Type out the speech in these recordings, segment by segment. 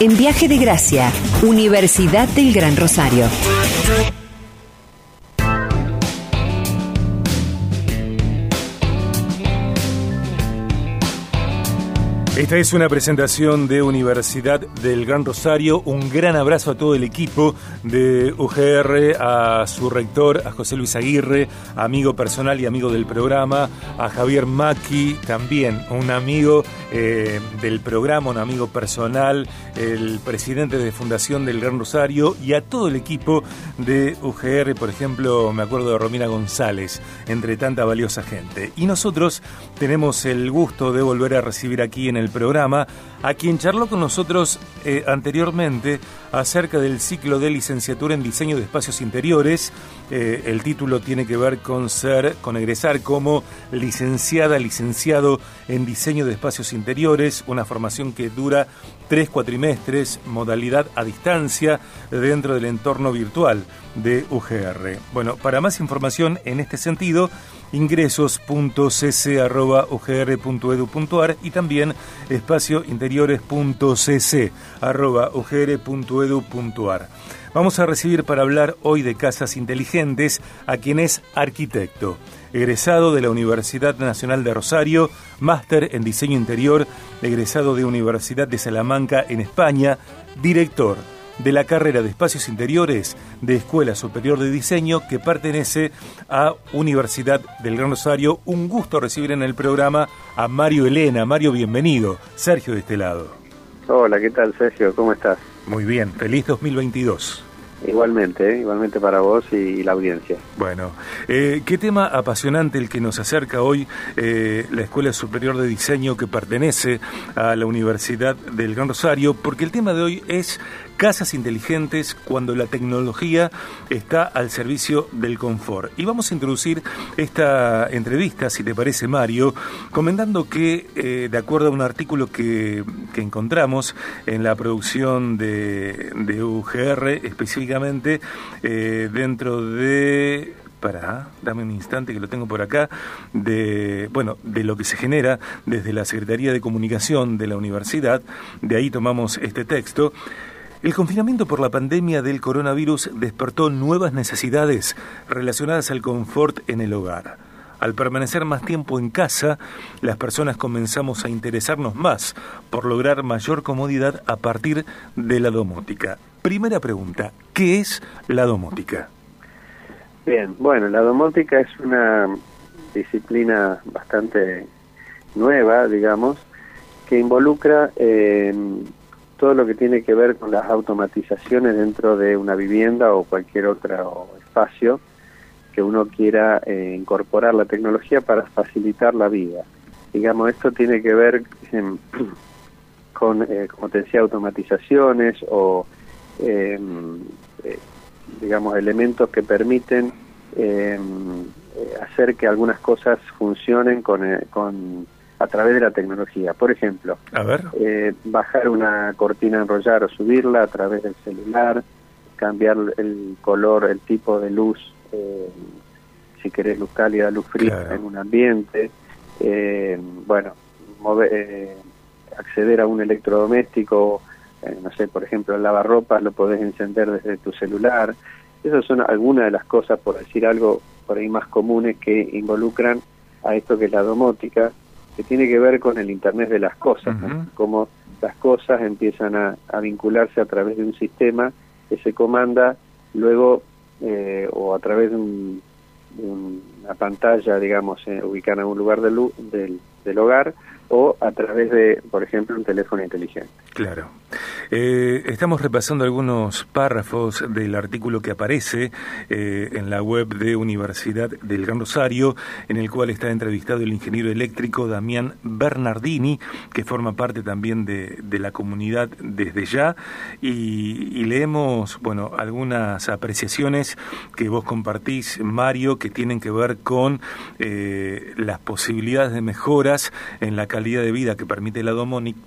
en Viaje de Gracia, Universidad del Gran Rosario. Esta es una presentación de Universidad del Gran Rosario. Un gran abrazo a todo el equipo de UGR, a su rector, a José Luis Aguirre, amigo personal y amigo del programa, a Javier Maki, también un amigo eh, del programa, un amigo personal, el presidente de Fundación del Gran Rosario y a todo el equipo de UGR, por ejemplo, me acuerdo de Romina González, entre tanta valiosa gente. Y nosotros tenemos el gusto de volver a recibir aquí en el programa a quien charló con nosotros eh, anteriormente acerca del ciclo de licenciatura en diseño de espacios interiores. Eh, el título tiene que ver con ser, con egresar como licenciada, licenciado en diseño de espacios interiores, una formación que dura tres cuatrimestres, modalidad a distancia, dentro del entorno virtual de UGR. Bueno, para más información en este sentido, ingresos.cc.ugr.edu.ar y también espaciointeriores.cc.ugr.edu.ar. Vamos a recibir para hablar hoy de casas inteligentes a quien es arquitecto, egresado de la Universidad Nacional de Rosario, máster en diseño interior, egresado de Universidad de Salamanca en España, director de la carrera de Espacios Interiores de Escuela Superior de Diseño que pertenece a Universidad del Gran Rosario. Un gusto recibir en el programa a Mario Elena. Mario, bienvenido. Sergio de este lado. Hola, ¿qué tal Sergio? ¿Cómo estás? Muy bien, feliz 2022. Igualmente, ¿eh? igualmente para vos y, la audiencia. Bueno, eh, qué tema apasionante el que nos acerca hoy eh, la Escuela Superior de Diseño que pertenece a la Universidad del Gran Rosario, porque el tema de hoy es casas inteligentes cuando la tecnología está al servicio del confort. Y vamos a introducir esta entrevista, si te parece Mario, comentando que eh, de acuerdo a un artículo que, encontramos en la producción de, UGR, específicamente eh, dentro de para, dame un instante que lo tengo por acá, de, bueno, de lo que se genera desde la Secretaría de Comunicación de la Universidad, de ahí tomamos este texto. El confinamiento por la pandemia del coronavirus despertó nuevas necesidades relacionadas al confort en el hogar. Al permanecer más tiempo en casa, las personas comenzamos a interesarnos más por lograr mayor comodidad a partir de la domótica. Primera pregunta, ¿qué es la domótica? Bien, bueno, la domótica es una disciplina bastante nueva, digamos, que involucra eh, todo lo que tiene que ver con las automatizaciones dentro de una vivienda o cualquier otro espacio que uno quiera eh, incorporar la tecnología para facilitar la vida. Digamos, esto tiene que ver em, con, eh, como te decía, automatizaciones o, em, eh, digamos, elementos que permiten em, hacer que algunas cosas funcionen con, con a través de la tecnología. Por ejemplo, eh, bajar una cortina, enrollar o subirla a través del celular, cambiar el color, el tipo de luz, eh, si querés luz cálida, luz fría en un ambiente, eh, bueno, acceder a un electrodoméstico, no sé, por ejemplo, el lavarropas lo podés encender desde tu celular. Esas son algunas de las cosas, por decir algo, por ahí más comunes que involucran a esto que es la domótica, que tiene que ver con el Internet de las cosas, como las cosas empiezan a, vincularse a través de un sistema que se comanda luego eh, o a través de, una pantalla, digamos, eh, ubicada en un lugar del, del, del hogar o a través de, por ejemplo, un teléfono inteligente. Claro. Eh, estamos repasando algunos párrafos del artículo que aparece eh, en la web de Universidad del Gran Rosario, en el cual está entrevistado el ingeniero eléctrico Damián Bernardini, que forma parte también de, la comunidad desde ya, y, leemos, bueno, algunas apreciaciones que vos compartís, Mario, que tienen que ver con eh, las posibilidades de mejoras en la calidad de vida que permite la,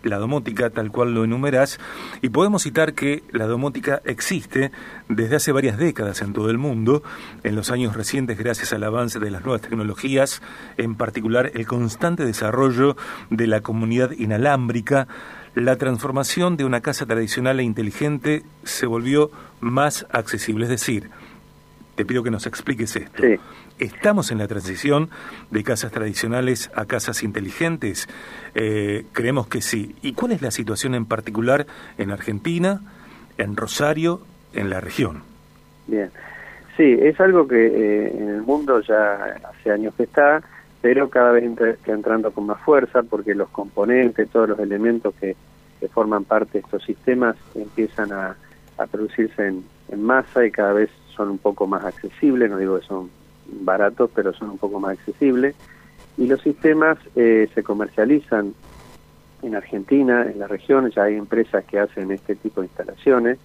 la domótica, tal cual lo enumerás, y podemos citar que la domótica existe desde hace varias décadas en todo el mundo, en los años recientes gracias al avance de las nuevas tecnologías, en particular el constante desarrollo de la comunidad inalámbrica, la transformación de una casa tradicional e inteligente se volvió más accesible. Es decir, te pido que nos expliques esto. ¿Estamos en la transición de casas tradicionales a casas inteligentes? Eh, creemos que sí. ¿Y cuál es la situación en particular en Argentina, en Rosario, en la región? Bien. Sí, es algo que eh, en el mundo ya hace años que está, pero cada vez está entrando con más fuerza porque los componentes, todos los elementos que, forman parte de estos sistemas empiezan a, producirse en, masa y cada vez son un poco más accesibles, no digo que son baratos, pero son un poco más accesibles. Y los sistemas eh, se comercializan en Argentina, en la región, ya hay empresas que hacen este tipo de instalaciones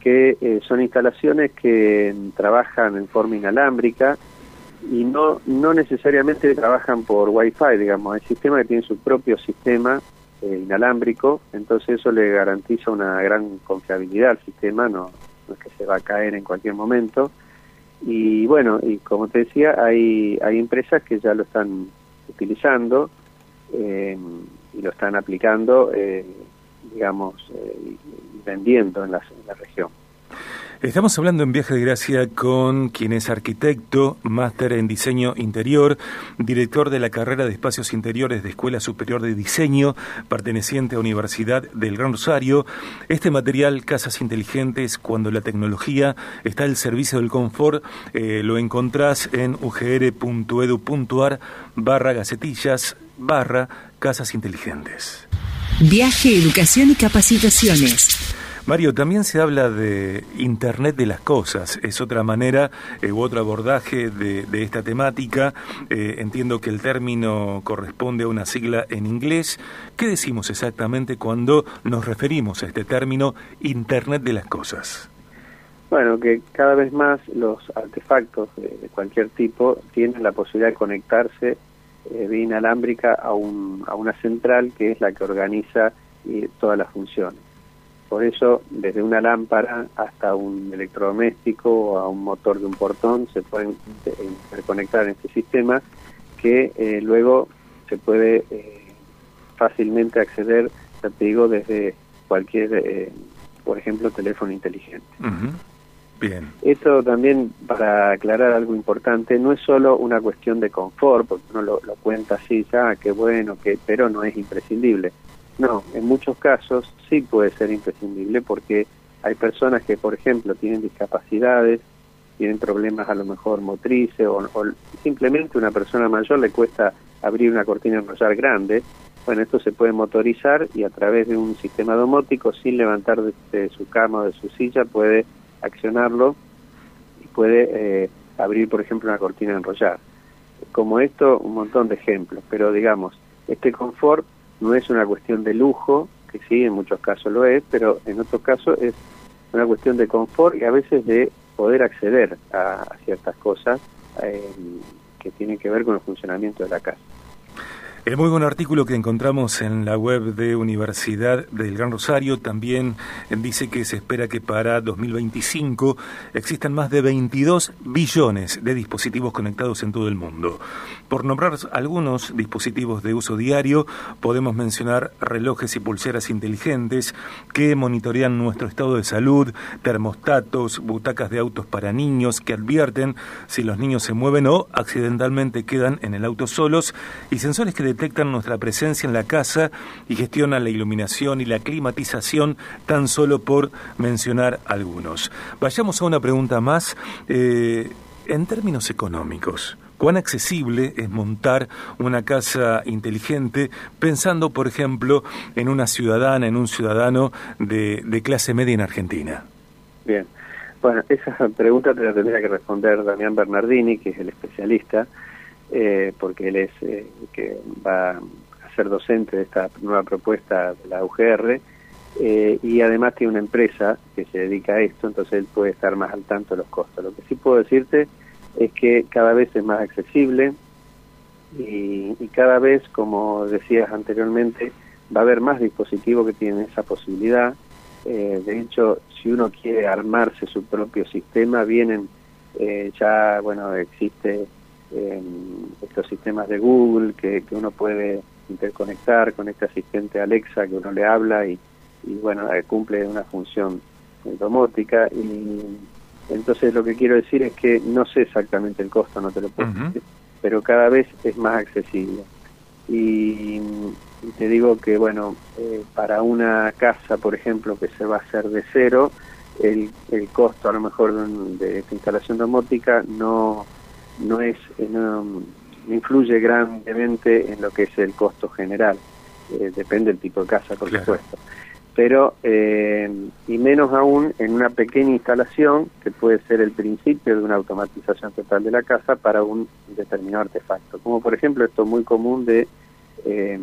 que eh, son instalaciones que trabajan en forma inalámbrica y no, no necesariamente trabajan por Wi-Fi, digamos, hay sistemas que tienen su propio sistema eh, inalámbrico, entonces eso le garantiza una gran confiabilidad al sistema, no, que se va a caer en cualquier momento. Y bueno, y como te decía, hay, hay empresas que ya lo están utilizando eh, y lo están aplicando, digamos, vendiendo en la, región. Estamos hablando en Viaje de Gracia con quien es arquitecto, máster en diseño interior, director de la carrera de espacios interiores de Escuela Superior de Diseño, perteneciente a Universidad del Gran Rosario. Este material, Casas Inteligentes, cuando la tecnología está al servicio del confort, eh, lo encontrás en ugr.edu.ar barra gacetillas barra Casas Inteligentes. Viaje, educación y capacitaciones. Mario, también se habla de Internet de las Cosas, es otra manera eh, u otro abordaje de, esta temática. Eh, entiendo que el término corresponde a una sigla en inglés. ¿Qué decimos exactamente cuando nos referimos a este término Internet de las Cosas? Bueno, que cada vez más los artefactos de, cualquier tipo tienen la posibilidad de conectarse eh, vía inalámbrica a, un, a una central que es la que organiza todas las funciones. Por eso, desde una lámpara hasta un electrodoméstico o a un motor de un portón se pueden interconectar en este sistema que eh, luego se puede eh, fácilmente acceder, ya te digo, desde cualquier, eh, por ejemplo, teléfono inteligente. Bien. Esto también, para aclarar algo importante, no es solo una cuestión de confort, porque uno lo, lo cuenta así, ya, qué bueno, que, pero no es imprescindible no, en muchos casos sí puede ser imprescindible porque hay personas que, por ejemplo, tienen discapacidades, tienen problemas a lo mejor motrices o, simplemente una persona mayor le cuesta abrir una cortina enrollar grande. Bueno, esto se puede motorizar y a través de un sistema domótico, sin levantar de, su cama o de su silla, puede accionarlo y puede eh, abrir, por ejemplo, una cortina enrollar. Como esto, un montón de ejemplos, pero digamos, este confort no es una cuestión de lujo, que sí, en muchos casos lo es, pero en otros casos es una cuestión de confort y a veces de poder acceder a, ciertas cosas eh, que tienen que ver con el funcionamiento de la casa. El muy buen artículo que encontramos en la web de Universidad del Gran Rosario también dice que se espera que para 2025 existan más de 22 billones de dispositivos conectados en todo el mundo. Por nombrar algunos dispositivos de uso diario, podemos mencionar relojes y pulseras inteligentes que monitorean nuestro estado de salud, termostatos, butacas de autos para niños que advierten si los niños se mueven o accidentalmente quedan en el auto solos y sensores que detectan nuestra presencia en la casa y gestionan la iluminación y la climatización, tan solo por mencionar algunos. Vayamos a una pregunta más. Eh, en términos económicos, ¿cuán accesible es montar una casa inteligente pensando, por ejemplo, en una ciudadana, en un ciudadano de, clase media en Argentina? Bien, bueno, esa pregunta te la tendría que responder Damián Bernardini, que es el especialista, eh, porque él es eh, que va a ser docente de esta nueva propuesta de la UGR eh, y además tiene una empresa que se dedica a esto, entonces él puede estar más al tanto de los costos. Lo que sí puedo decirte es que cada vez es más accesible y, cada vez, como decías anteriormente, va a haber más dispositivos que tienen esa posibilidad. de hecho, si uno quiere armarse su propio sistema, vienen ya, bueno, existe estos sistemas de Google que, uno puede interconectar con este asistente Alexa que uno le habla y, y bueno, eh, cumple una función domótica y entonces lo que quiero decir es que no sé exactamente el costo, no te lo puedo decir, pero cada vez es más accesible. Y, te digo que, bueno, eh, para una casa, por ejemplo, que se va a hacer de cero, el, el costo a lo mejor de, esta instalación domótica no, no es... No, influye grandemente en lo que es el costo general. Eh, depende del tipo de casa, por supuesto pero eh, y menos aún en una pequeña instalación que puede ser el principio de una automatización total de la casa para un determinado artefacto, como por ejemplo esto muy común de eh,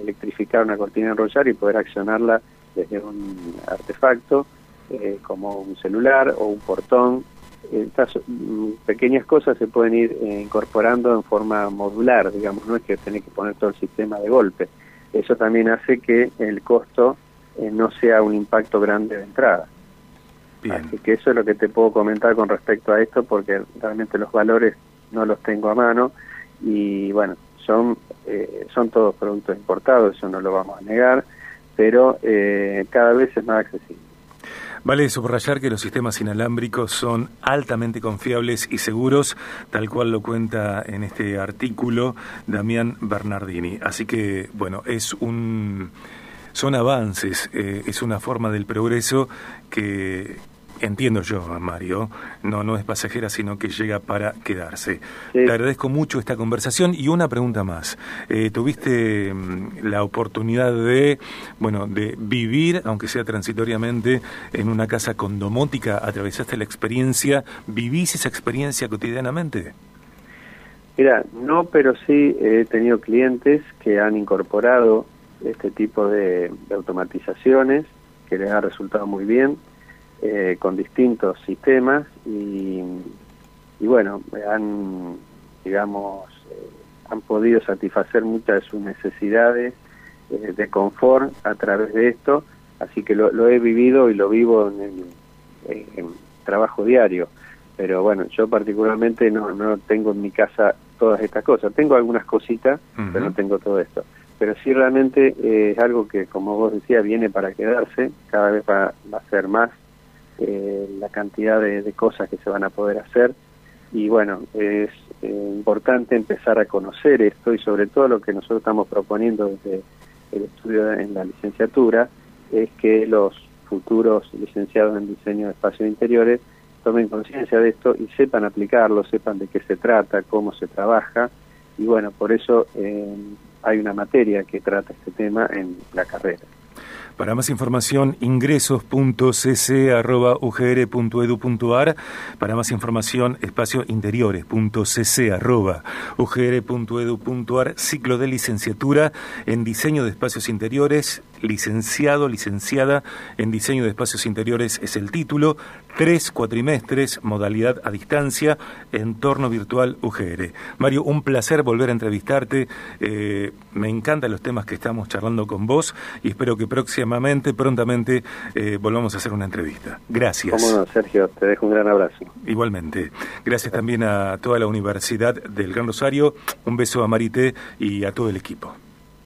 electrificar una cortina enrollar y poder accionarla desde un artefacto eh, como un celular o un portón. Estas mm, pequeñas cosas se pueden ir incorporando en forma modular, digamos, no es que tenés que poner todo el sistema de golpe. Eso también hace que el costo eh, no sea un impacto grande de entrada. Así que eso es lo que te puedo comentar con respecto a esto, porque realmente los valores no los tengo a mano y bueno, son, eh, son todos productos importados, eso no lo vamos a negar, pero eh, cada vez es más accesible. Vale subrayar que los sistemas inalámbricos son altamente confiables y seguros, tal cual lo cuenta en este artículo Damián Bernardini. Así que, bueno, es un son avances, eh, es una forma del progreso que entiendo yo, Mario, no, no es pasajera, sino que llega para quedarse. Te agradezco mucho esta conversación y una pregunta más. Eh, ¿Tuviste mm, la oportunidad de, bueno, de vivir, aunque sea transitoriamente, en una casa con domótica? ¿Atravesaste la experiencia? ¿Vivís esa experiencia cotidianamente? Mira, no, pero sí he tenido clientes que han incorporado este tipo de, automatizaciones que les ha resultado muy bien eh, con distintos sistemas y, y bueno, han, digamos, eh, han podido satisfacer muchas de sus necesidades eh, de confort a través de esto, así que lo, he vivido y lo vivo en el trabajo diario. Pero bueno, yo particularmente no, no tengo en mi casa todas estas cosas. Tengo algunas cositas, pero no tengo todo esto. Pero sí realmente eh, es algo que, como vos decías, viene para quedarse, cada vez va, a ser más eh, la cantidad de, cosas que se van a poder hacer y bueno, es eh, importante empezar a conocer esto y sobre todo lo que nosotros estamos proponiendo desde el estudio en la licenciatura es que los futuros licenciados en diseño de espacios interiores tomen conciencia de esto y sepan aplicarlo, sepan de qué se trata, cómo se trabaja y bueno, por eso hay una materia que trata este tema en la carrera. Para más información, ingresos.cc.ugr.edu.ar. Para más información, espaciointeriores.cc.ugr.edu.ar. Ciclo de licenciatura en diseño de espacios interiores. Licenciado, licenciada en diseño de espacios interiores es el título. Tres cuatrimestres, modalidad a distancia, entorno virtual UGR. Mario, un placer volver a entrevistarte. Eh, me encantan los temas que estamos charlando con vos y espero que próximamente, prontamente, eh, volvamos a hacer una entrevista. Gracias. Cómo no, Sergio, te dejo un gran abrazo. Igualmente. Gracias también a toda la Universidad del Gran Rosario. Un beso a Marité y a todo el equipo.